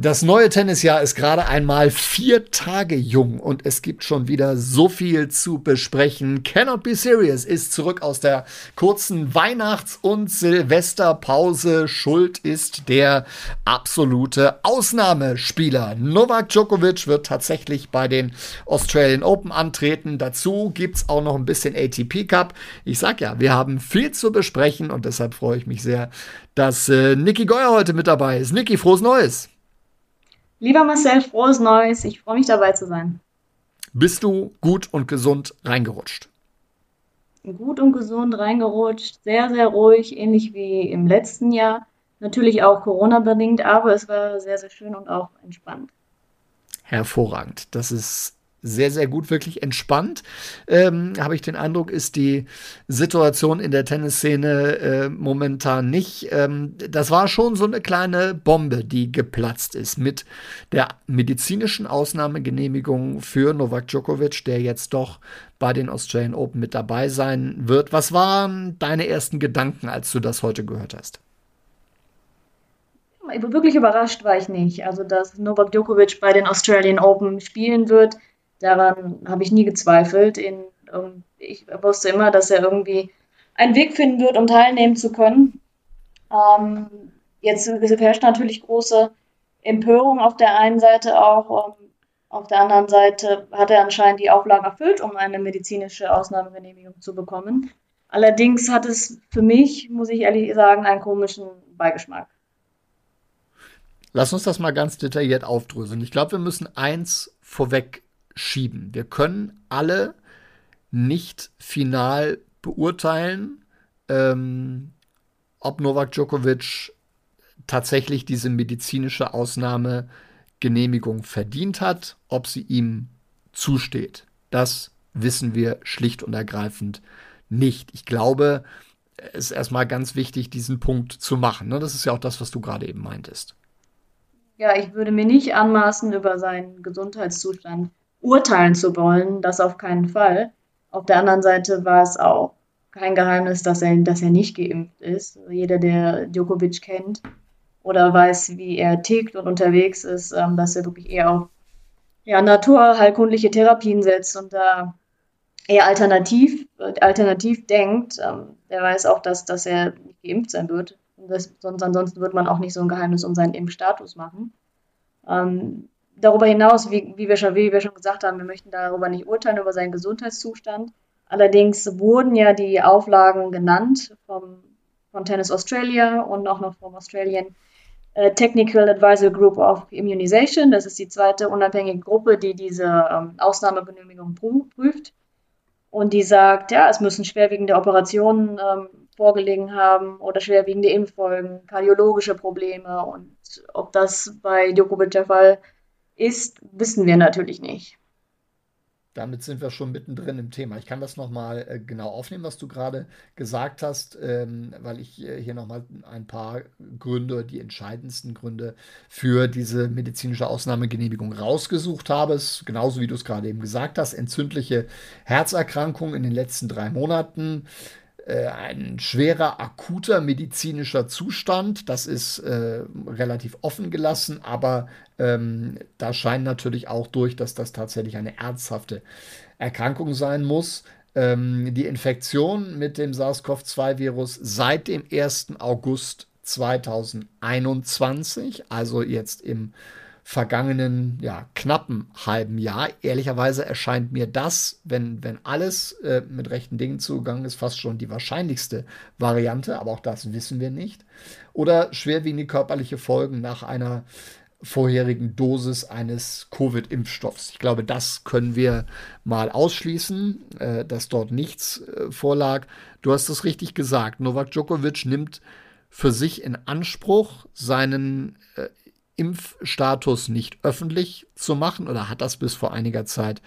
Das neue Tennisjahr ist gerade einmal vier Tage jung und es gibt schon wieder so viel zu besprechen. Cannot Be Serious ist zurück aus der kurzen Weihnachts- und Silvesterpause. Schuld ist der absolute Ausnahmespieler. Novak Djokovic wird tatsächlich bei den Australian Open antreten. Dazu gibt es auch noch ein bisschen ATP Cup. Ich sag ja, wir haben viel zu besprechen und deshalb freue ich mich sehr, dass äh, Niki Geuer heute mit dabei ist. Niki, frohes Neues! Lieber Marcel, frohes Neues. Ich freue mich dabei zu sein. Bist du gut und gesund reingerutscht? Gut und gesund reingerutscht, sehr, sehr ruhig, ähnlich wie im letzten Jahr. Natürlich auch Corona-bedingt, aber es war sehr, sehr schön und auch entspannt. Hervorragend. Das ist sehr, sehr gut, wirklich entspannt. Ähm, Habe ich den Eindruck, ist die Situation in der Tennisszene äh, momentan nicht. Ähm, das war schon so eine kleine Bombe, die geplatzt ist mit der medizinischen Ausnahmegenehmigung für Novak Djokovic, der jetzt doch bei den Australian Open mit dabei sein wird. Was waren deine ersten Gedanken, als du das heute gehört hast? Wirklich überrascht war ich nicht. Also, dass Novak Djokovic bei den Australian Open spielen wird, Daran habe ich nie gezweifelt. In, ich wusste immer, dass er irgendwie einen Weg finden wird, um teilnehmen zu können. Ähm, jetzt herrscht natürlich große Empörung auf der einen Seite auch. Um, auf der anderen Seite hat er anscheinend die Auflagen erfüllt, um eine medizinische Ausnahmegenehmigung zu bekommen. Allerdings hat es für mich, muss ich ehrlich sagen, einen komischen Beigeschmack. Lass uns das mal ganz detailliert aufdröseln. Ich glaube, wir müssen eins vorweg schieben. Wir können alle nicht final beurteilen, ähm, ob Novak Djokovic tatsächlich diese medizinische Ausnahmegenehmigung verdient hat, ob sie ihm zusteht. Das wissen wir schlicht und ergreifend nicht. Ich glaube, es ist erstmal ganz wichtig, diesen Punkt zu machen. Ne? Das ist ja auch das, was du gerade eben meintest. Ja, ich würde mir nicht anmaßen, über seinen Gesundheitszustand urteilen zu wollen, das auf keinen Fall. Auf der anderen Seite war es auch kein Geheimnis, dass er, dass er nicht geimpft ist. Jeder, der Djokovic kennt oder weiß, wie er tickt und unterwegs ist, ähm, dass er wirklich eher auf ja, naturheilkundliche Therapien setzt und da eher alternativ, alternativ denkt, ähm, der weiß auch, dass, dass er nicht geimpft sein wird. Das, sonst ansonsten wird man auch nicht so ein Geheimnis um seinen Impfstatus machen. Ähm, darüber hinaus, wie, wie, wir schon, wie wir schon gesagt haben, wir möchten darüber nicht urteilen, über seinen Gesundheitszustand. Allerdings wurden ja die Auflagen genannt vom, von Tennis Australia und auch noch vom Australian äh, Technical Advisory Group of Immunization. Das ist die zweite unabhängige Gruppe, die diese ähm, Ausnahmegenehmigung prüft. Und die sagt, ja, es müssen schwerwiegende Operationen ähm, vorgelegen haben oder schwerwiegende Impffolgen, kardiologische Probleme. Und ob das bei Djokovic der Fall ist, ist, wissen wir natürlich nicht. Damit sind wir schon mittendrin im Thema. Ich kann das nochmal äh, genau aufnehmen, was du gerade gesagt hast, ähm, weil ich äh, hier nochmal ein paar Gründe, die entscheidendsten Gründe für diese medizinische Ausnahmegenehmigung rausgesucht habe. Es, genauso wie du es gerade eben gesagt hast, entzündliche Herzerkrankungen in den letzten drei Monaten, äh, ein schwerer akuter medizinischer Zustand. Das ist äh, relativ offen gelassen, aber ähm, da scheint natürlich auch durch, dass das tatsächlich eine ernsthafte Erkrankung sein muss. Ähm, die Infektion mit dem SARS-CoV-2-Virus seit dem 1. August 2021, also jetzt im vergangenen, ja, knappen halben Jahr. Ehrlicherweise erscheint mir das, wenn, wenn alles äh, mit rechten Dingen zugegangen ist, fast schon die wahrscheinlichste Variante, aber auch das wissen wir nicht. Oder schwerwiegende körperliche Folgen nach einer vorherigen Dosis eines Covid-Impfstoffs. Ich glaube, das können wir mal ausschließen, äh, dass dort nichts äh, vorlag. Du hast es richtig gesagt. Novak Djokovic nimmt für sich in Anspruch, seinen äh, Impfstatus nicht öffentlich zu machen oder hat das bis vor einiger Zeit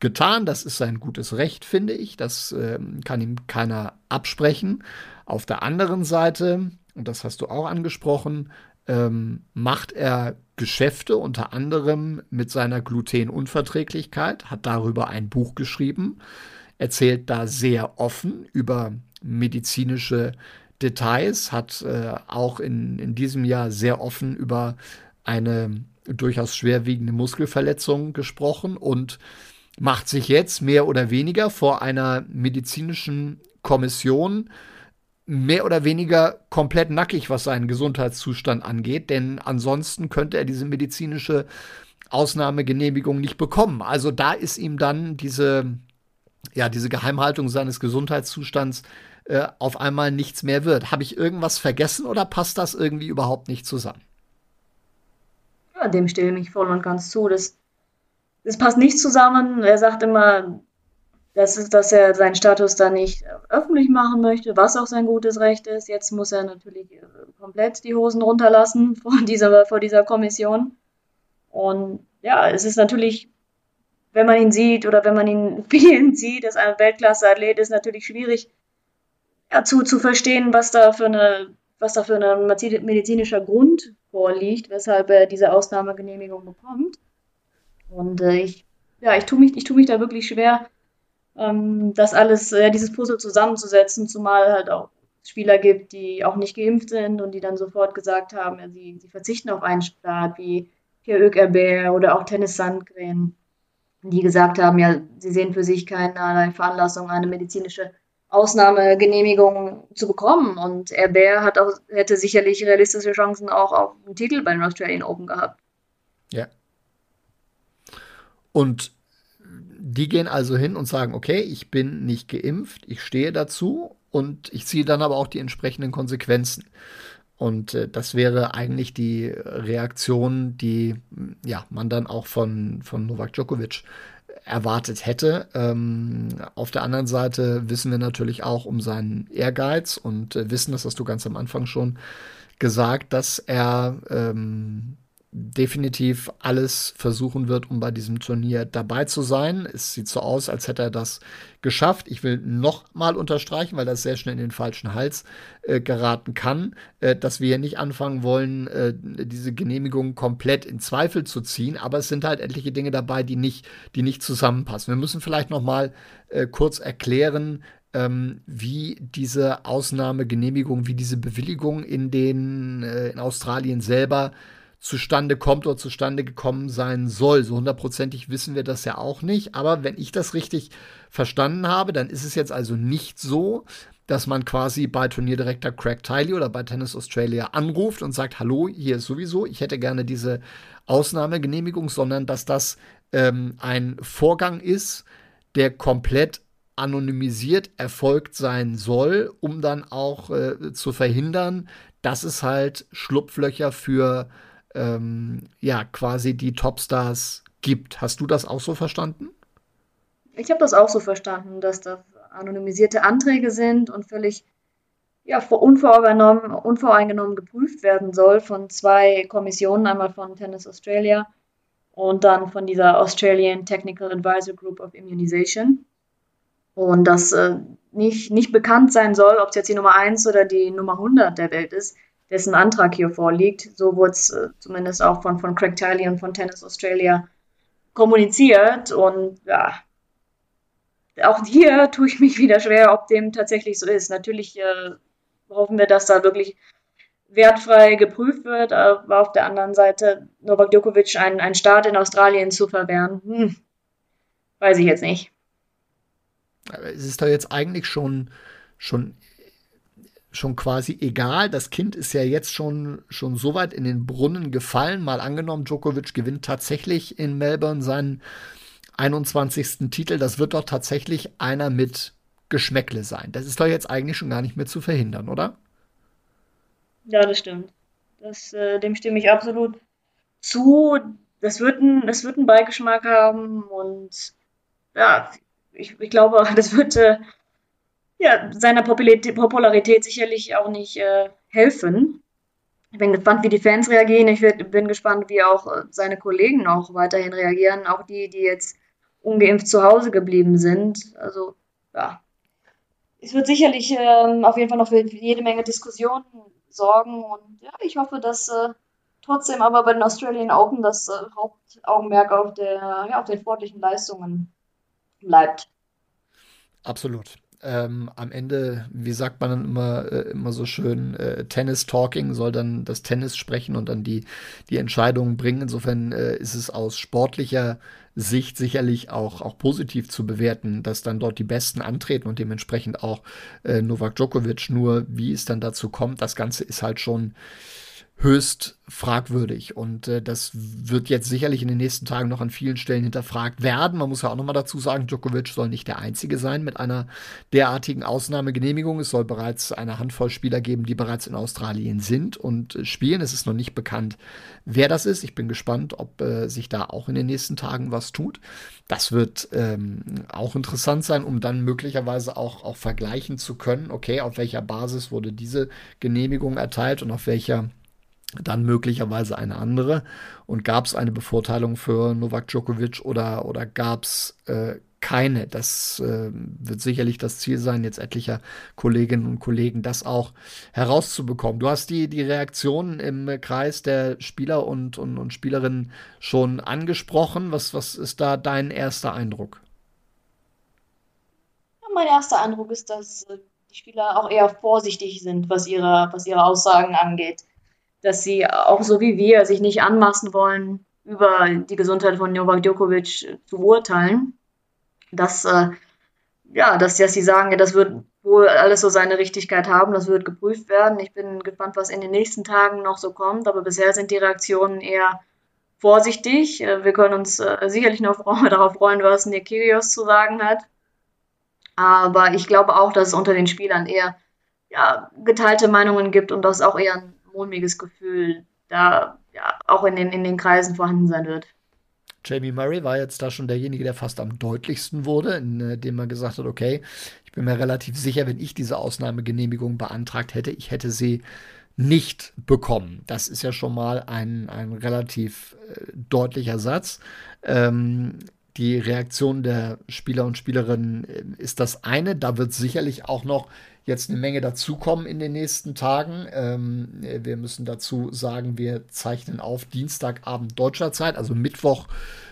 getan. Das ist sein gutes Recht, finde ich. Das äh, kann ihm keiner absprechen. Auf der anderen Seite und das hast du auch angesprochen, ähm, macht er Geschäfte unter anderem mit seiner Glutenunverträglichkeit, hat darüber ein Buch geschrieben, erzählt da sehr offen über medizinische Details, hat äh, auch in, in diesem Jahr sehr offen über eine durchaus schwerwiegende Muskelverletzung gesprochen und macht sich jetzt mehr oder weniger vor einer medizinischen Kommission mehr oder weniger komplett nackig, was seinen Gesundheitszustand angeht, denn ansonsten könnte er diese medizinische Ausnahmegenehmigung nicht bekommen. Also da ist ihm dann diese, ja, diese Geheimhaltung seines Gesundheitszustands äh, auf einmal nichts mehr wird. Habe ich irgendwas vergessen oder passt das irgendwie überhaupt nicht zusammen? Ja, dem stimme ich voll und ganz zu. Das, das passt nicht zusammen. Er sagt immer, dass, es, dass er seinen Status da nicht öffentlich machen möchte, was auch sein gutes Recht ist. Jetzt muss er natürlich äh, komplett die Hosen runterlassen vor dieser, vor dieser Kommission. Und ja, es ist natürlich, wenn man ihn sieht oder wenn man ihn vielen sieht, dass ein Weltklasse-Athlet ist, natürlich schwierig ja, zu, zu verstehen, was da für eine was da für ein medizinischer Grund vorliegt, weshalb er diese Ausnahmegenehmigung bekommt. Und äh, ich, ja, ich tue mich, ich tue mich da wirklich schwer, ähm, das alles, äh, dieses Puzzle zusammenzusetzen, zumal halt auch Spieler gibt, die auch nicht geimpft sind und die dann sofort gesagt haben, ja, sie, sie verzichten auf einen Start, wie Pierre Ökerbeer oder auch Tennis Sandgren, die gesagt haben, ja, sie sehen für sich keine Veranlassung, eine medizinische Ausnahmegenehmigung zu bekommen. Und Herbert hat auch, hätte sicherlich realistische Chancen auch auf einen Titel bei den Australian Open gehabt. Ja. Und die gehen also hin und sagen, okay, ich bin nicht geimpft, ich stehe dazu und ich ziehe dann aber auch die entsprechenden Konsequenzen. Und äh, das wäre eigentlich die Reaktion, die ja, man dann auch von, von Novak Djokovic erwartet hätte. Ähm, auf der anderen Seite wissen wir natürlich auch um seinen Ehrgeiz und äh, wissen, das hast du ganz am Anfang schon gesagt, dass er ähm, definitiv alles versuchen wird, um bei diesem Turnier dabei zu sein. Es sieht so aus, als hätte er das geschafft. Ich will noch mal unterstreichen, weil das sehr schnell in den falschen Hals äh, geraten kann, äh, dass wir hier nicht anfangen wollen, äh, diese Genehmigung komplett in Zweifel zu ziehen. Aber es sind halt etliche Dinge dabei, die nicht, die nicht zusammenpassen. Wir müssen vielleicht noch mal äh, kurz erklären, ähm, wie diese Ausnahmegenehmigung, wie diese Bewilligung in den äh, in Australien selber zustande kommt oder zustande gekommen sein soll. So hundertprozentig wissen wir das ja auch nicht. Aber wenn ich das richtig verstanden habe, dann ist es jetzt also nicht so, dass man quasi bei Turnierdirektor Craig Tiley oder bei Tennis Australia anruft und sagt, hallo, hier ist sowieso, ich hätte gerne diese Ausnahmegenehmigung, sondern dass das ähm, ein Vorgang ist, der komplett anonymisiert erfolgt sein soll, um dann auch äh, zu verhindern, dass es halt Schlupflöcher für ähm, ja quasi die Topstars gibt. Hast du das auch so verstanden? Ich habe das auch so verstanden, dass das anonymisierte Anträge sind und völlig ja, unvoreingenommen, unvoreingenommen geprüft werden soll von zwei Kommissionen, einmal von Tennis Australia und dann von dieser Australian Technical Advisor Group of Immunization. Und dass äh, nicht, nicht bekannt sein soll, ob es jetzt die Nummer 1 oder die Nummer 100 der Welt ist, dessen Antrag hier vorliegt. So wurde es äh, zumindest auch von, von Craig Tiley und von Tennis Australia kommuniziert. Und ja, auch hier tue ich mich wieder schwer, ob dem tatsächlich so ist. Natürlich äh, hoffen wir, dass da wirklich wertfrei geprüft wird, aber auf der anderen Seite Novak Djokovic einen, einen Start in Australien zu verwehren, hm, weiß ich jetzt nicht. Es ist doch jetzt eigentlich schon, schon schon quasi egal. Das Kind ist ja jetzt schon, schon so weit in den Brunnen gefallen. Mal angenommen, Djokovic gewinnt tatsächlich in Melbourne seinen 21. Titel. Das wird doch tatsächlich einer mit Geschmäckle sein. Das ist doch jetzt eigentlich schon gar nicht mehr zu verhindern, oder? Ja, das stimmt. Das, äh, dem stimme ich absolut zu. Das wird, ein, das wird einen Beigeschmack haben und ja, ich, ich glaube, das wird äh, ja, seiner Popularität sicherlich auch nicht äh, helfen. Ich bin gespannt, wie die Fans reagieren. Ich bin gespannt, wie auch äh, seine Kollegen noch weiterhin reagieren. Auch die, die jetzt ungeimpft zu Hause geblieben sind. Also, ja. Es wird sicherlich ähm, auf jeden Fall noch für jede Menge Diskussionen sorgen. Und ja, ich hoffe, dass äh, trotzdem aber bei den Australian Open das äh, Hauptaugenmerk auf, der, ja, auf den sportlichen Leistungen bleibt. Absolut. Ähm, am Ende, wie sagt man dann immer, äh, immer so schön, äh, Tennis Talking soll dann das Tennis sprechen und dann die, die Entscheidungen bringen. Insofern äh, ist es aus sportlicher Sicht sicherlich auch, auch positiv zu bewerten, dass dann dort die Besten antreten und dementsprechend auch äh, Novak Djokovic. Nur wie es dann dazu kommt, das Ganze ist halt schon höchst fragwürdig. Und äh, das wird jetzt sicherlich in den nächsten Tagen noch an vielen Stellen hinterfragt werden. Man muss ja auch nochmal dazu sagen, Djokovic soll nicht der Einzige sein mit einer derartigen Ausnahmegenehmigung. Es soll bereits eine Handvoll Spieler geben, die bereits in Australien sind und äh, spielen. Es ist noch nicht bekannt, wer das ist. Ich bin gespannt, ob äh, sich da auch in den nächsten Tagen was tut. Das wird ähm, auch interessant sein, um dann möglicherweise auch, auch vergleichen zu können, okay, auf welcher Basis wurde diese Genehmigung erteilt und auf welcher dann möglicherweise eine andere. Und gab es eine Bevorteilung für Novak Djokovic oder, oder gab es äh, keine? Das äh, wird sicherlich das Ziel sein, jetzt etlicher Kolleginnen und Kollegen das auch herauszubekommen. Du hast die, die Reaktionen im Kreis der Spieler und, und, und Spielerinnen schon angesprochen. Was, was ist da dein erster Eindruck? Ja, mein erster Eindruck ist, dass äh, die Spieler auch eher vorsichtig sind, was ihre, was ihre Aussagen angeht dass sie auch so wie wir sich nicht anmaßen wollen, über die Gesundheit von Novak Djokovic zu urteilen. Dass, äh, ja, dass, dass sie sagen, das wird wohl alles so seine Richtigkeit haben, das wird geprüft werden. Ich bin gespannt, was in den nächsten Tagen noch so kommt, aber bisher sind die Reaktionen eher vorsichtig. Äh, wir können uns äh, sicherlich noch darauf freuen, was Nick Kyrgios zu sagen hat. Aber ich glaube auch, dass es unter den Spielern eher ja, geteilte Meinungen gibt und dass auch eher ein mulmiges Gefühl da ja, auch in den, in den Kreisen vorhanden sein wird. Jamie Murray war jetzt da schon derjenige, der fast am deutlichsten wurde, indem er gesagt hat, okay, ich bin mir relativ sicher, wenn ich diese Ausnahmegenehmigung beantragt hätte, ich hätte sie nicht bekommen. Das ist ja schon mal ein, ein relativ äh, deutlicher Satz. Ähm, die Reaktion der Spieler und Spielerinnen äh, ist das eine. Da wird sicherlich auch noch jetzt eine Menge dazukommen in den nächsten Tagen. Ähm, wir müssen dazu sagen, wir zeichnen auf Dienstagabend deutscher Zeit, also Mittwoch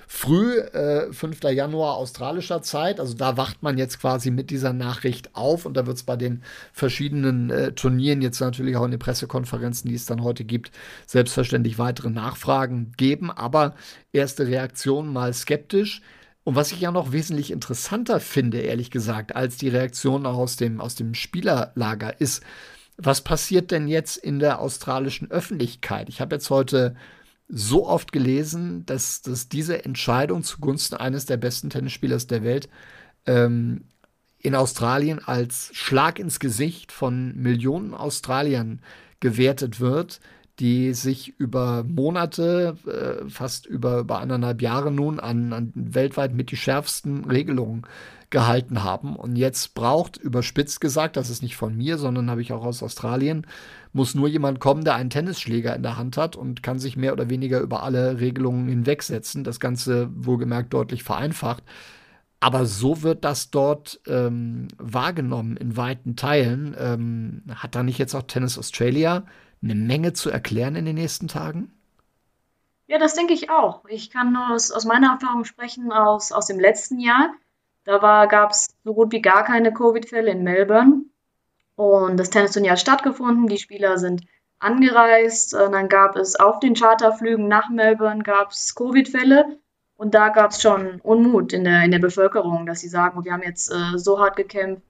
früh, äh, 5. Januar australischer Zeit. Also da wacht man jetzt quasi mit dieser Nachricht auf und da wird es bei den verschiedenen äh, Turnieren jetzt natürlich auch in den Pressekonferenzen, die es dann heute gibt, selbstverständlich weitere Nachfragen geben. Aber erste Reaktion mal skeptisch. Und was ich ja noch wesentlich interessanter finde, ehrlich gesagt, als die Reaktion aus dem, aus dem Spielerlager ist, was passiert denn jetzt in der australischen Öffentlichkeit? Ich habe jetzt heute so oft gelesen, dass, dass diese Entscheidung zugunsten eines der besten Tennisspielers der Welt ähm, in Australien als Schlag ins Gesicht von Millionen Australiern gewertet wird, die sich über Monate, äh, fast über, über anderthalb Jahre nun an, an weltweit mit die schärfsten Regelungen gehalten haben. Und jetzt braucht, überspitzt gesagt, das ist nicht von mir, sondern habe ich auch aus Australien, muss nur jemand kommen, der einen Tennisschläger in der Hand hat und kann sich mehr oder weniger über alle Regelungen hinwegsetzen. Das Ganze wohlgemerkt deutlich vereinfacht. Aber so wird das dort ähm, wahrgenommen in weiten Teilen. Ähm, hat da nicht jetzt auch Tennis Australia eine Menge zu erklären in den nächsten Tagen? Ja, das denke ich auch. Ich kann nur aus, aus meiner Erfahrung sprechen aus, aus dem letzten Jahr. Da gab es so gut wie gar keine Covid-Fälle in Melbourne. Und das Tennisturnier hat stattgefunden. Die Spieler sind angereist. Und dann gab es auf den Charterflügen nach Melbourne gab's Covid-Fälle. Und da gab es schon Unmut in der, in der Bevölkerung, dass sie sagen, wir haben jetzt äh, so hart gekämpft,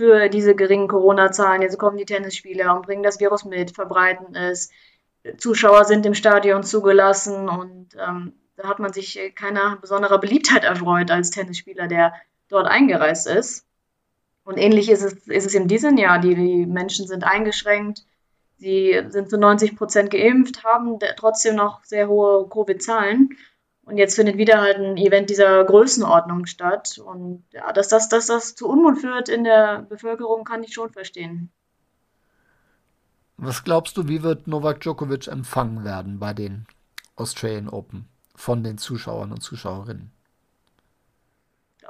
für diese geringen Corona-Zahlen. Jetzt kommen die Tennisspieler und bringen das Virus mit, verbreiten es. Zuschauer sind im Stadion zugelassen und ähm, da hat man sich keiner besonderer Beliebtheit erfreut als Tennisspieler, der dort eingereist ist. Und ähnlich ist es, ist es in diesem Jahr. Die, die Menschen sind eingeschränkt, sie sind zu 90 Prozent geimpft, haben trotzdem noch sehr hohe Covid-Zahlen. Und jetzt findet wieder halt ein Event dieser Größenordnung statt. Und ja, dass das, dass das zu Unmut führt in der Bevölkerung, kann ich schon verstehen. Was glaubst du, wie wird Novak Djokovic empfangen werden bei den Australian Open von den Zuschauern und Zuschauerinnen?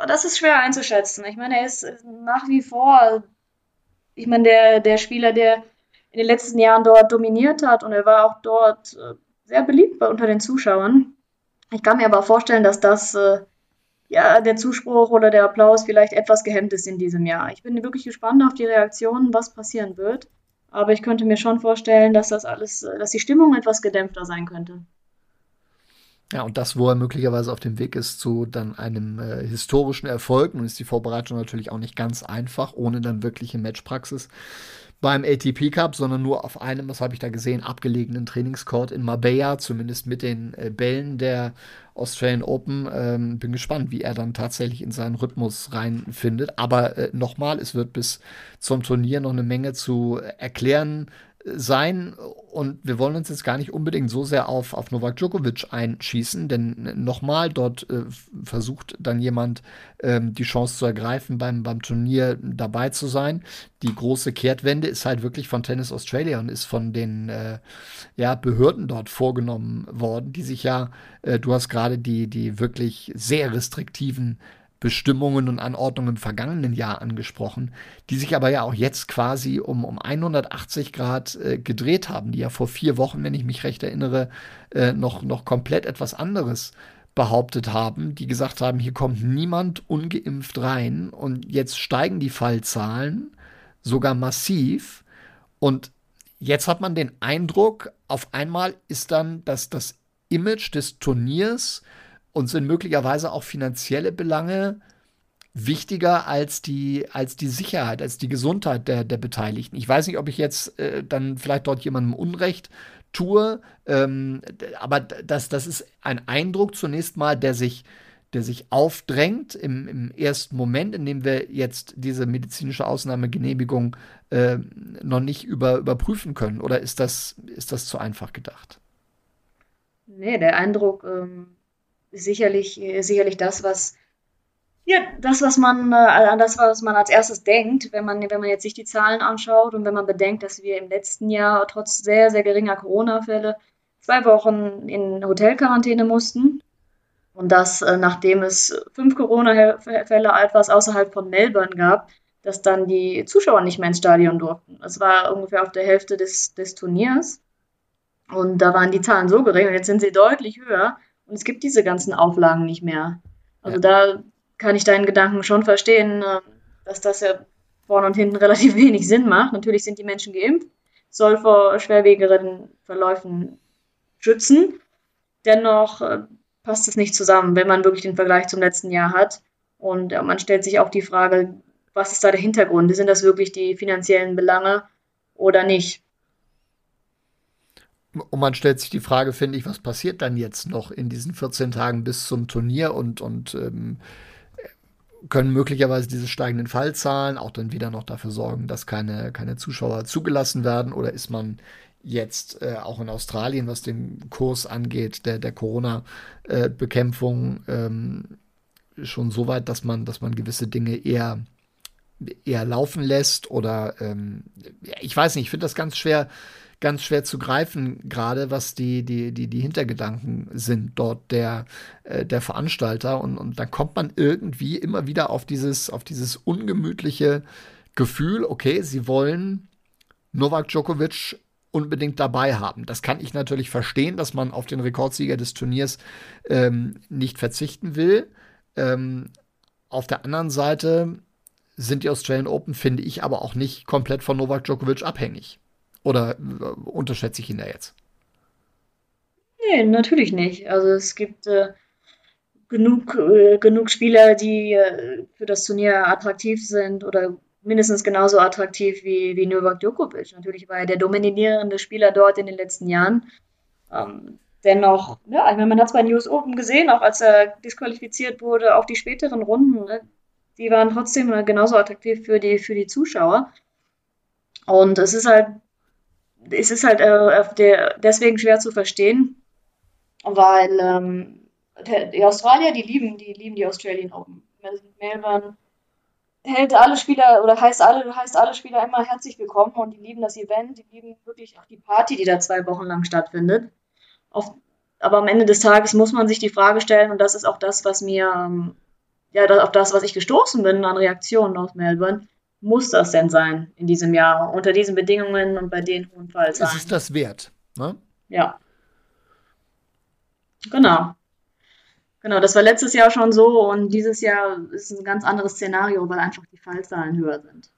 Das ist schwer einzuschätzen. Ich meine, er ist nach wie vor, ich meine, der, der Spieler, der in den letzten Jahren dort dominiert hat und er war auch dort äh, sehr beliebt unter den Zuschauern. Ich kann mir aber vorstellen, dass das äh, ja der Zuspruch oder der Applaus vielleicht etwas gehemmt ist in diesem Jahr. Ich bin wirklich gespannt auf die Reaktionen, was passieren wird. Aber ich könnte mir schon vorstellen, dass das alles, äh, dass die Stimmung etwas gedämpfter sein könnte. Ja, und das, wo er möglicherweise auf dem Weg ist zu dann einem äh, historischen Erfolg. Nun ist die Vorbereitung natürlich auch nicht ganz einfach, ohne dann wirkliche Matchpraxis beim ATP Cup, sondern nur auf einem, was habe ich da gesehen, abgelegenen Trainingscourt in Marbella, zumindest mit den äh, Bällen der Australian Open. Ähm, bin gespannt, wie er dann tatsächlich in seinen Rhythmus reinfindet. Aber äh, nochmal, es wird bis zum Turnier noch eine Menge zu erklären sein und wir wollen uns jetzt gar nicht unbedingt so sehr auf, auf Novak Djokovic einschießen, denn nochmal, dort äh, versucht dann jemand ähm, die Chance zu ergreifen, beim, beim Turnier dabei zu sein. Die große Kehrtwende ist halt wirklich von Tennis Australia und ist von den äh, ja, Behörden dort vorgenommen worden, die sich ja, äh, du hast gerade die, die wirklich sehr restriktiven Bestimmungen und Anordnungen im vergangenen Jahr angesprochen, die sich aber ja auch jetzt quasi um, um 180 Grad äh, gedreht haben, die ja vor vier Wochen, wenn ich mich recht erinnere, äh, noch, noch komplett etwas anderes behauptet haben, die gesagt haben, hier kommt niemand ungeimpft rein und jetzt steigen die Fallzahlen sogar massiv. Und jetzt hat man den Eindruck, auf einmal ist dann das, das Image des Turniers und sind möglicherweise auch finanzielle Belange wichtiger als die, als die Sicherheit, als die Gesundheit der, der Beteiligten. Ich weiß nicht, ob ich jetzt äh, dann vielleicht dort jemandem Unrecht tue, ähm, aber das, das ist ein Eindruck zunächst mal, der sich, der sich aufdrängt im, im ersten Moment, in dem wir jetzt diese medizinische Ausnahmegenehmigung äh, noch nicht über, überprüfen können. Oder ist das, ist das zu einfach gedacht? Nee, der Eindruck ähm, sicherlich, sicherlich das, was ja, das, was man, äh, das, was man als erstes denkt, wenn man, wenn man jetzt sich die Zahlen anschaut und wenn man bedenkt, dass wir im letzten Jahr trotz sehr, sehr geringer Corona-Fälle zwei Wochen in Hotelquarantäne mussten. Und das, äh, nachdem es fünf Corona-Fälle etwas außerhalb von Melbourne gab, dass dann die Zuschauer nicht mehr ins Stadion durften. Das war ungefähr auf der Hälfte des, des Turniers. Und da waren die Zahlen so gering und jetzt sind sie deutlich höher. Und es gibt diese ganzen Auflagen nicht mehr. Also ja. da kann ich deinen Gedanken schon verstehen, äh, dass das ja vorne und hinten relativ wenig Sinn macht. Natürlich sind die Menschen geimpft, soll vor schwerwiegeren Verläufen schützen. Dennoch äh, passt es nicht zusammen, wenn man wirklich den Vergleich zum letzten Jahr hat. Und man stellt sich auch die Frage, was ist da der Hintergrund? Sind das wirklich die finanziellen Belange oder nicht? Und man stellt sich die Frage, finde ich, was passiert dann jetzt noch in diesen 14 Tagen bis zum Turnier und, und ähm, können möglicherweise diese steigenden Fallzahlen auch dann wieder noch dafür sorgen, dass keine, keine Zuschauer zugelassen werden? Oder ist man jetzt äh, auch in Australien, was den Kurs angeht, der, der Corona-Bekämpfung, äh, ähm, schon so weit, dass man, dass man gewisse Dinge eher, eher laufen lässt? Oder ähm, ich weiß nicht, ich finde das ganz schwer ganz schwer zu greifen, gerade was die, die, die, die Hintergedanken sind dort der, äh, der Veranstalter. Und, und dann kommt man irgendwie immer wieder auf dieses, auf dieses ungemütliche Gefühl, okay, sie wollen Novak Djokovic unbedingt dabei haben. Das kann ich natürlich verstehen, dass man auf den Rekordsieger des Turniers ähm, nicht verzichten will. Ähm, auf der anderen Seite sind die Australian Open, finde ich, aber auch nicht komplett von Novak Djokovic abhängig. Oder äh, unterschätze ich ihn da jetzt? Nee, natürlich nicht. Also es gibt äh, genug, äh, genug Spieler, die äh, für das Turnier attraktiv sind oder mindestens genauso attraktiv wie, wie Novak Djokovic. Natürlich war er der dominierende Spieler dort in den letzten Jahren. Ähm, dennoch, ja, ich meine, man hat es bei News Open gesehen, auch als er disqualifiziert wurde, auch die späteren Runden, ne, die waren trotzdem genauso attraktiv für die, für die Zuschauer. Und es ist halt es ist halt äh, der, deswegen schwer zu verstehen, weil ähm, die Australier, die lieben, die lieben die Australian Open. Melbourne hält alle Spieler oder heißt alle, heißt alle Spieler immer herzlich willkommen und die lieben das Event, die lieben wirklich auch die Party, die da zwei Wochen lang stattfindet. Auf, aber am Ende des Tages muss man sich die Frage stellen, und das ist auch das, was mir, ähm, ja, auf das, was ich gestoßen bin an Reaktionen aus Melbourne, muss das denn sein in diesem Jahr, unter diesen Bedingungen und bei den hohen Fallzahlen? Ist es das wert? Ne? Ja. Genau. Genau, das war letztes Jahr schon so und dieses Jahr ist ein ganz anderes Szenario, weil einfach die Fallzahlen höher sind.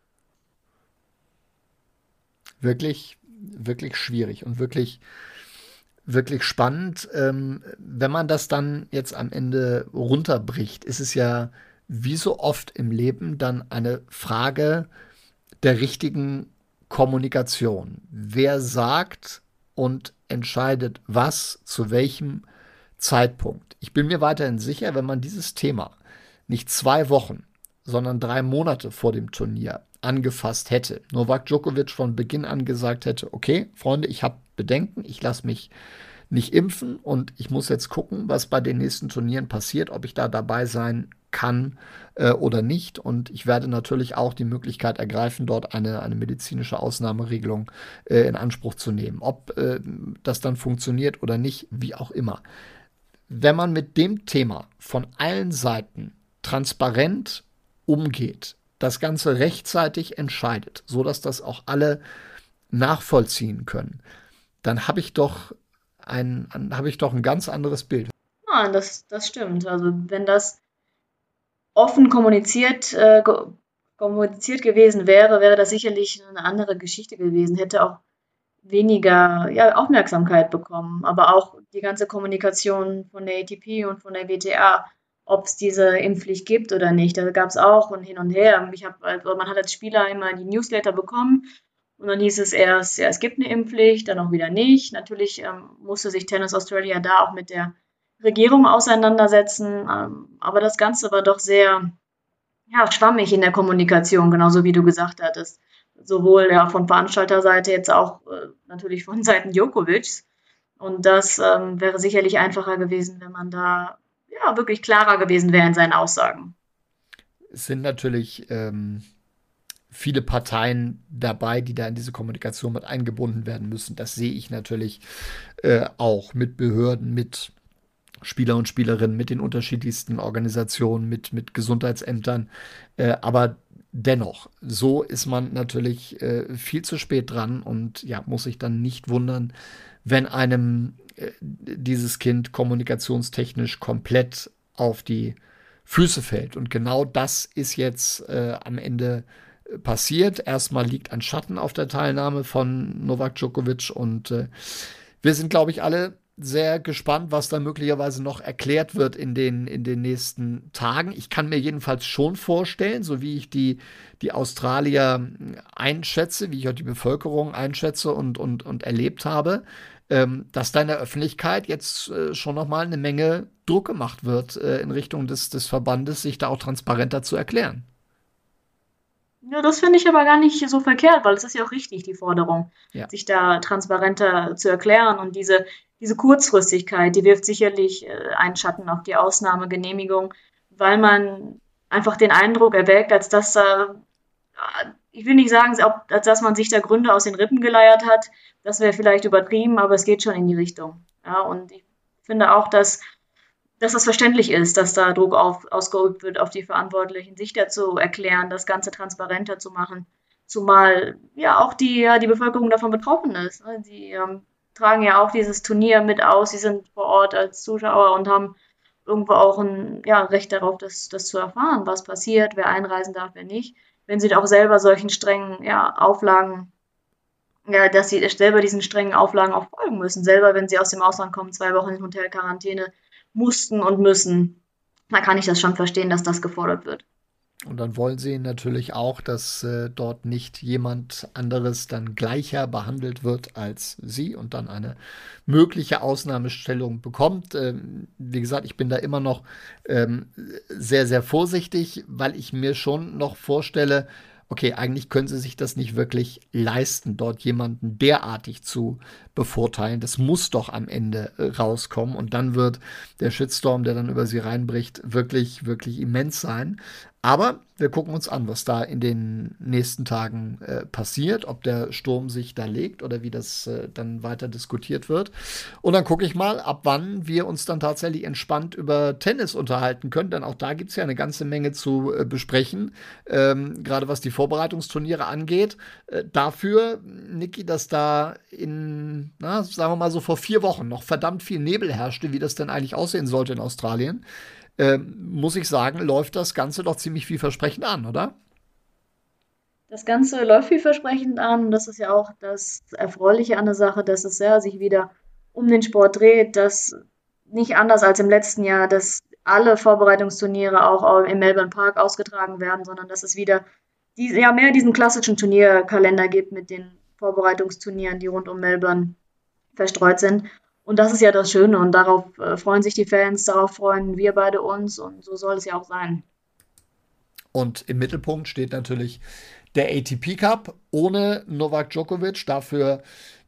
Wirklich, wirklich schwierig und wirklich, wirklich spannend. Ähm, wenn man das dann jetzt am Ende runterbricht, ist es ja wie so oft im Leben dann eine Frage der richtigen Kommunikation. Wer sagt und entscheidet was zu welchem Zeitpunkt. Ich bin mir weiterhin sicher, wenn man dieses Thema nicht zwei Wochen, sondern drei Monate vor dem Turnier angefasst hätte, Novak Djokovic von Beginn an gesagt hätte, okay, Freunde, ich habe Bedenken, ich lasse mich nicht impfen und ich muss jetzt gucken, was bei den nächsten Turnieren passiert, ob ich da dabei sein kann äh, oder nicht. Und ich werde natürlich auch die Möglichkeit ergreifen, dort eine, eine medizinische Ausnahmeregelung äh, in Anspruch zu nehmen. Ob äh, das dann funktioniert oder nicht, wie auch immer. Wenn man mit dem Thema von allen Seiten transparent umgeht, das Ganze rechtzeitig entscheidet, sodass das auch alle nachvollziehen können, dann habe ich doch ein, habe ich doch ein ganz anderes Bild. Ja, das, das stimmt. Also wenn das offen kommuniziert, äh, kommuniziert gewesen wäre, wäre das sicherlich eine andere Geschichte gewesen, hätte auch weniger ja, Aufmerksamkeit bekommen. Aber auch die ganze Kommunikation von der ATP und von der WTA, ob es diese Impfpflicht gibt oder nicht, da gab es auch und hin und her. Ich hab, also man hat als Spieler immer die Newsletter bekommen und dann hieß es erst, ja, es gibt eine Impfpflicht, dann auch wieder nicht. Natürlich ähm, musste sich Tennis Australia da auch mit der Regierung auseinandersetzen. Ähm, aber das Ganze war doch sehr ja, schwammig in der Kommunikation, genauso wie du gesagt hattest. Sowohl ja, von Veranstalterseite jetzt auch äh, natürlich von Seiten Djokovics. Und das ähm, wäre sicherlich einfacher gewesen, wenn man da ja, wirklich klarer gewesen wäre in seinen Aussagen. Es sind natürlich ähm, viele Parteien dabei, die da in diese Kommunikation mit eingebunden werden müssen. Das sehe ich natürlich äh, auch mit Behörden, mit Spieler und Spielerinnen, mit den unterschiedlichsten Organisationen, mit, mit Gesundheitsämtern. Äh, aber dennoch, so ist man natürlich äh, viel zu spät dran und ja, muss sich dann nicht wundern, wenn einem äh, dieses Kind kommunikationstechnisch komplett auf die Füße fällt. Und genau das ist jetzt äh, am Ende passiert. Erstmal liegt ein Schatten auf der Teilnahme von Novak Djokovic und äh, wir sind, glaube ich, alle sehr gespannt, was da möglicherweise noch erklärt wird in den, in den nächsten Tagen. Ich kann mir jedenfalls schon vorstellen, so wie ich die, die Australier einschätze, wie ich auch die Bevölkerung einschätze und, und, und erlebt habe, ähm, dass da in der Öffentlichkeit jetzt äh, schon nochmal eine Menge Druck gemacht wird äh, in Richtung des, des Verbandes, sich da auch transparenter zu erklären. Ja, das finde ich aber gar nicht so verkehrt, weil es ist ja auch richtig, die Forderung, ja. sich da transparenter zu erklären. Und diese, diese Kurzfristigkeit, die wirft sicherlich äh, einen Schatten auf die Ausnahmegenehmigung, weil man einfach den Eindruck erweckt, als dass da, ich will nicht sagen, als dass man sich da Gründe aus den Rippen geleiert hat. Das wäre vielleicht übertrieben, aber es geht schon in die Richtung. Ja, und ich finde auch, dass dass das verständlich ist, dass da Druck auf, ausgeübt wird auf die Verantwortlichen, sich dazu erklären, das Ganze transparenter zu machen. Zumal ja auch die, die Bevölkerung davon betroffen ist. Ne? Sie ähm, tragen ja auch dieses Turnier mit aus, sie sind vor Ort als Zuschauer und haben irgendwo auch ein ja, Recht darauf, das, das zu erfahren, was passiert, wer einreisen darf, wer nicht. Wenn sie auch selber solchen strengen ja, Auflagen, ja, dass sie selber diesen strengen Auflagen auch folgen müssen. Selber, wenn sie aus dem Ausland kommen, zwei Wochen in Hotelquarantäne, mussten und müssen. Da kann ich das schon verstehen, dass das gefordert wird. Und dann wollen sie natürlich auch, dass äh, dort nicht jemand anderes dann gleicher behandelt wird als sie und dann eine mögliche Ausnahmestellung bekommt. Ähm, wie gesagt, ich bin da immer noch ähm, sehr, sehr vorsichtig, weil ich mir schon noch vorstelle, okay, eigentlich können sie sich das nicht wirklich leisten, dort jemanden derartig zu bevorteilen. Das muss doch am Ende äh, rauskommen und dann wird der Shitstorm, der dann über sie reinbricht, wirklich, wirklich immens sein. Aber wir gucken uns an, was da in den nächsten Tagen äh, passiert, ob der Sturm sich da legt oder wie das äh, dann weiter diskutiert wird. Und dann gucke ich mal, ab wann wir uns dann tatsächlich entspannt über Tennis unterhalten können, denn auch da gibt es ja eine ganze Menge zu äh, besprechen, ähm, gerade was die Vorbereitungsturniere angeht. Äh, dafür, Niki, dass da in, na, sagen wir mal so vor vier Wochen noch verdammt viel Nebel herrschte, wie das denn eigentlich aussehen sollte in Australien äh, muss ich sagen, läuft das Ganze doch ziemlich vielversprechend an, oder? Das Ganze läuft vielversprechend an. Das ist ja auch das Erfreuliche an der Sache, dass es ja sich wieder um den Sport dreht, dass nicht anders als im letzten Jahr, dass alle Vorbereitungsturniere auch im Melbourne Park ausgetragen werden, sondern dass es wieder die, ja, mehr diesen klassischen Turnierkalender gibt mit den Vorbereitungsturnieren, die rund um Melbourne verstreut sind. Und das ist ja das Schöne und darauf äh, freuen sich die Fans, darauf freuen wir beide uns und so soll es ja auch sein. Und im Mittelpunkt steht natürlich der ATP Cup ohne Novak Djokovic, dafür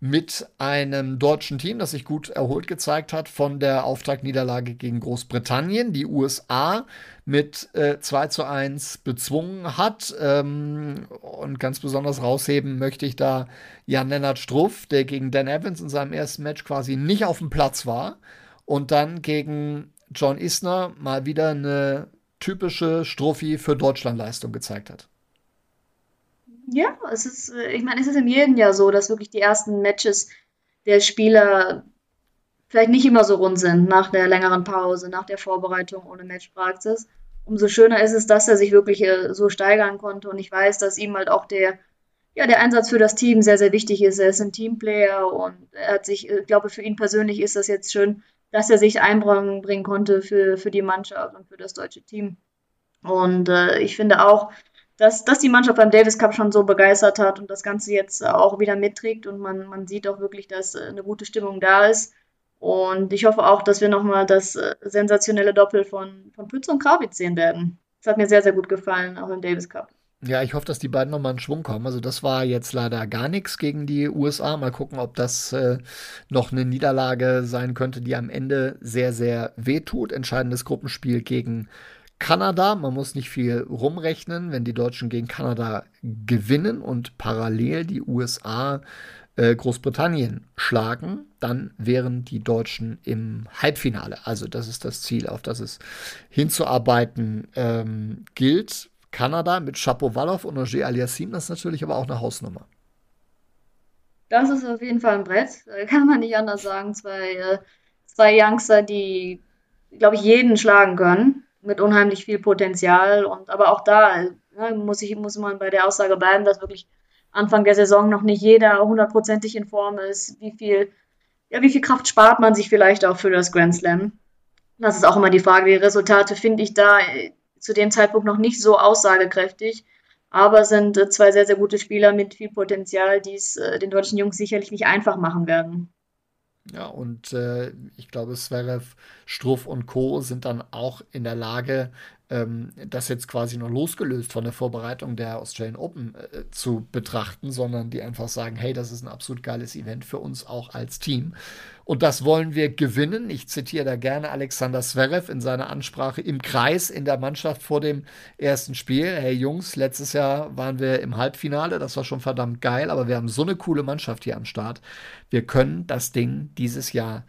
mit einem deutschen Team, das sich gut erholt gezeigt hat von der Auftaktniederlage gegen Großbritannien, die USA mit äh, 2 zu 1 bezwungen hat. Ähm, und ganz besonders rausheben möchte ich da Jan-Lennart Struff, der gegen Dan Evans in seinem ersten Match quasi nicht auf dem Platz war und dann gegen John Isner mal wieder eine typische Strophi für Deutschlandleistung gezeigt hat. Ja, es ist, äh, ich meine, es ist in jedem Jahr so, dass wirklich die ersten Matches der Spieler vielleicht nicht immer so rund sind nach der längeren Pause, nach der Vorbereitung ohne Matchpraxis. Umso schöner ist es, dass er sich wirklich äh, so steigern konnte und ich weiß, dass ihm halt auch der, ja, der Einsatz für das Team sehr, sehr wichtig ist. Er ist ein Teamplayer und er hat sich, ich äh, glaube, für ihn persönlich ist das jetzt schön, dass er sich einbringen konnte für, für die Mannschaft und für das deutsche Team. Und äh, ich finde auch, dass, dass die Mannschaft beim Davis Cup schon so begeistert hat und das Ganze jetzt auch wieder mitträgt und man, man sieht auch wirklich, dass äh, eine gute Stimmung da ist. Und ich hoffe auch, dass wir nochmal das äh, sensationelle Doppel von, von Pütz und Krawitz sehen werden. Das hat mir sehr, sehr gut gefallen, auch im Davis Cup. Ja, ich hoffe, dass die beiden nochmal in Schwung kommen. Also das war jetzt leider gar nichts gegen die USA. Mal gucken, ob das äh, noch eine Niederlage sein könnte, die am Ende sehr, sehr wehtut. Entscheidendes Gruppenspiel gegen Kanada. Man muss nicht viel rumrechnen, wenn die Deutschen gegen Kanada gewinnen und parallel die USA äh, Großbritannien schlagen, dann wären die Deutschen im Halbfinale. Also das ist das Ziel, auf das es hinzuarbeiten ähm, gilt. Kanada mit Shapovalov und Roger Aliassim, das ist natürlich aber auch eine Hausnummer. Das ist auf jeden Fall ein Brett, kann man nicht anders sagen. Zwei, äh, zwei Youngster, die, glaube ich, jeden schlagen können mit unheimlich viel Potenzial. Und aber auch da ne, muss ich muss man bei der Aussage bleiben, dass wirklich Anfang der Saison noch nicht jeder hundertprozentig in Form ist. Wie viel, ja, wie viel Kraft spart man sich vielleicht auch für das Grand Slam? Das ist auch immer die Frage. Die Resultate finde ich da äh, zu dem Zeitpunkt noch nicht so aussagekräftig. Aber sind äh, zwei sehr, sehr gute Spieler mit viel Potenzial, die es äh, den deutschen Jungs sicherlich nicht einfach machen werden. Ja, und äh, ich glaube, Zverev, Struff und Co. sind dann auch in der Lage, ähm, das jetzt quasi nur losgelöst von der Vorbereitung der Australian Open äh, zu betrachten, sondern die einfach sagen, hey, das ist ein absolut geiles Event für uns auch als Team. Und das wollen wir gewinnen. Ich zitiere da gerne Alexander Zverev in seiner Ansprache im Kreis in der Mannschaft vor dem ersten Spiel. Hey Jungs, letztes Jahr waren wir im Halbfinale, das war schon verdammt geil, aber wir haben so eine coole Mannschaft hier am Start. Wir können das Ding dieses Jahr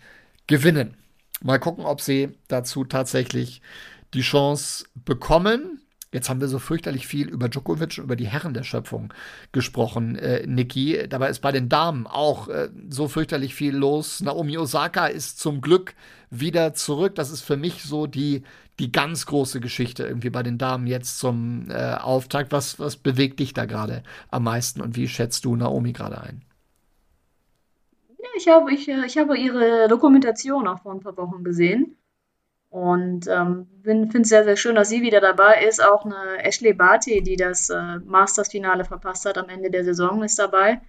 gewinnen. Mal gucken, ob sie dazu tatsächlich die Chance bekommen. Jetzt haben wir so fürchterlich viel über Djokovic und über die Herren der Schöpfung gesprochen, äh, Niki. Dabei ist bei den Damen auch äh, so fürchterlich viel los. Naomi Osaka ist zum Glück wieder zurück. Das ist für mich so die, die ganz große Geschichte irgendwie bei den Damen jetzt zum äh, Auftakt. Was, was bewegt dich da gerade am meisten und wie schätzt du Naomi gerade ein? Ja, ich habe, ich, äh, ich habe ihre Dokumentation auch vor ein paar Wochen gesehen. Und ähm, finde es sehr, sehr schön, dass sie wieder dabei ist. Auch eine Ashley Barty, die das äh, Masters-Finale verpasst hat am Ende der Saison, ist dabei.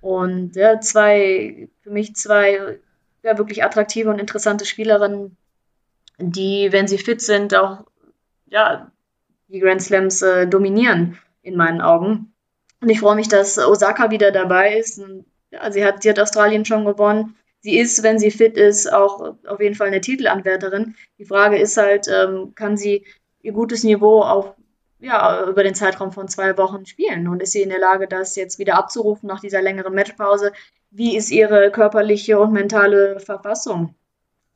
Und ja, zwei, für mich zwei ja, wirklich attraktive und interessante Spielerinnen, die, wenn sie fit sind, auch ja, die Grand Slams äh, dominieren, in meinen Augen. Und ich freue mich, dass Osaka wieder dabei ist. Und, ja, sie, hat, sie hat Australien schon gewonnen sie ist, wenn sie fit ist, auch auf jeden Fall eine Titelanwärterin. Die Frage ist halt, ähm, kann sie ihr gutes Niveau auf ja, über den Zeitraum von zwei Wochen spielen? Und ist sie in der Lage, das jetzt wieder abzurufen nach dieser längeren Matchpause? Wie ist ihre körperliche und mentale Verfassung?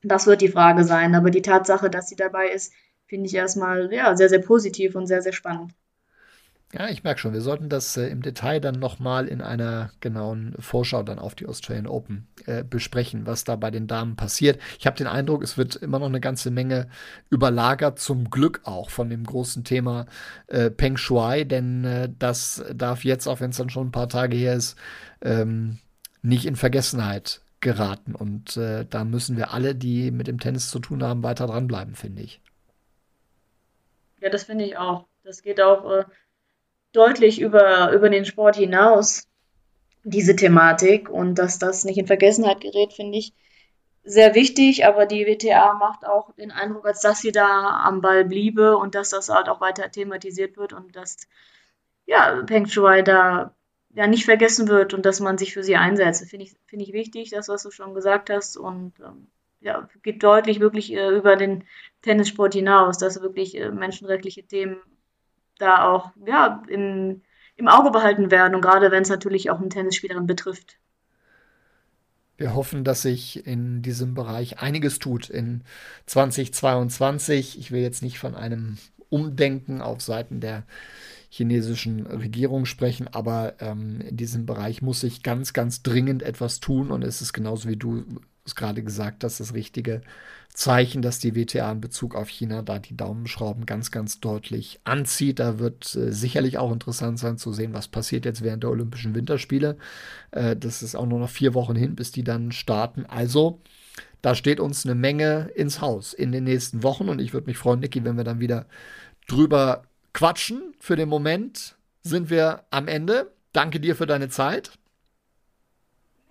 Das wird die Frage sein. Aber die Tatsache, dass sie dabei ist, finde ich erstmal ja, sehr, sehr positiv und sehr, sehr spannend. Ja, ich merke schon, wir sollten das äh, im Detail dann nochmal in einer genauen Vorschau dann auf die Australian Open äh, besprechen, was da bei den Damen passiert. Ich habe den Eindruck, es wird immer noch eine ganze Menge überlagert, zum Glück auch von dem großen Thema äh, Peng Shuai, denn äh, das darf jetzt, auch wenn es dann schon ein paar Tage her ist, ähm, nicht in Vergessenheit geraten. Und äh, da müssen wir alle, die mit dem Tennis zu tun haben, weiter dranbleiben, finde ich. Ja, das finde ich auch. Das geht auch äh, deutlich über, über den Sport hinaus, diese Thematik. Und dass das nicht in Vergessenheit gerät, finde ich sehr wichtig. Aber die WTA macht auch den Eindruck, als dass sie da am Ball bliebe und dass das halt auch weiter thematisiert wird und dass ja, Peng Shuai da ja nicht vergessen wird und dass man sich für sie einsetzt. Finde ich, find ich wichtig, das, was du schon gesagt hast. Und ähm, ja, geht deutlich wirklich äh, über den Tennissport hinaus, dass wirklich äh, menschenrechtliche Themen da auch ja, im, im Auge behalten werden und gerade wenn es natürlich auch eine Tennisspielerin betrifft. Wir hoffen, dass sich in diesem Bereich einiges tut in 2022. Ich will jetzt nicht von einem Umdenken auf Seiten der chinesischen Regierung sprechen, aber ähm, in diesem Bereich muss sich ganz, ganz dringend etwas tun und es ist genauso wie du es gerade gesagt hast, das richtige Zeichen, dass die WTA in Bezug auf China da die Daumenschrauben ganz, ganz deutlich anzieht. Da wird äh, sicherlich auch interessant sein zu sehen, was passiert jetzt während der Olympischen Winterspiele. Äh, das ist auch nur noch vier Wochen hin, bis die dann starten. Also, da steht uns eine Menge ins Haus in den nächsten Wochen und ich würde mich freuen, Niki, wenn wir dann wieder drüber quatschen. Für den Moment sind wir am Ende. Danke dir für deine Zeit.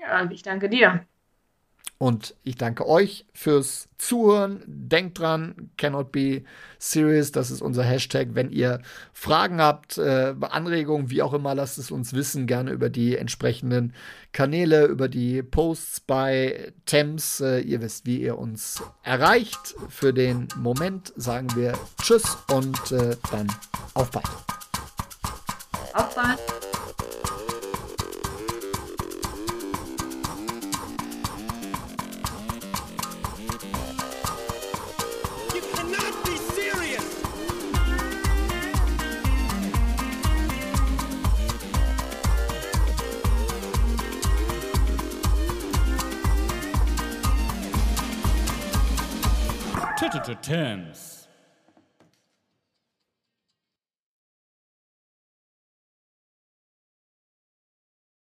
Ja, ich danke dir. Und ich danke euch fürs Zuhören. Denkt dran, cannot be serious, das ist unser Hashtag. Wenn ihr Fragen habt, äh, Anregungen, wie auch immer, lasst es uns wissen. Gerne über die entsprechenden Kanäle, über die Posts bei Thames. Äh, ihr wisst, wie ihr uns erreicht. Für den Moment sagen wir Tschüss und äh, dann auf bald. Auf bald.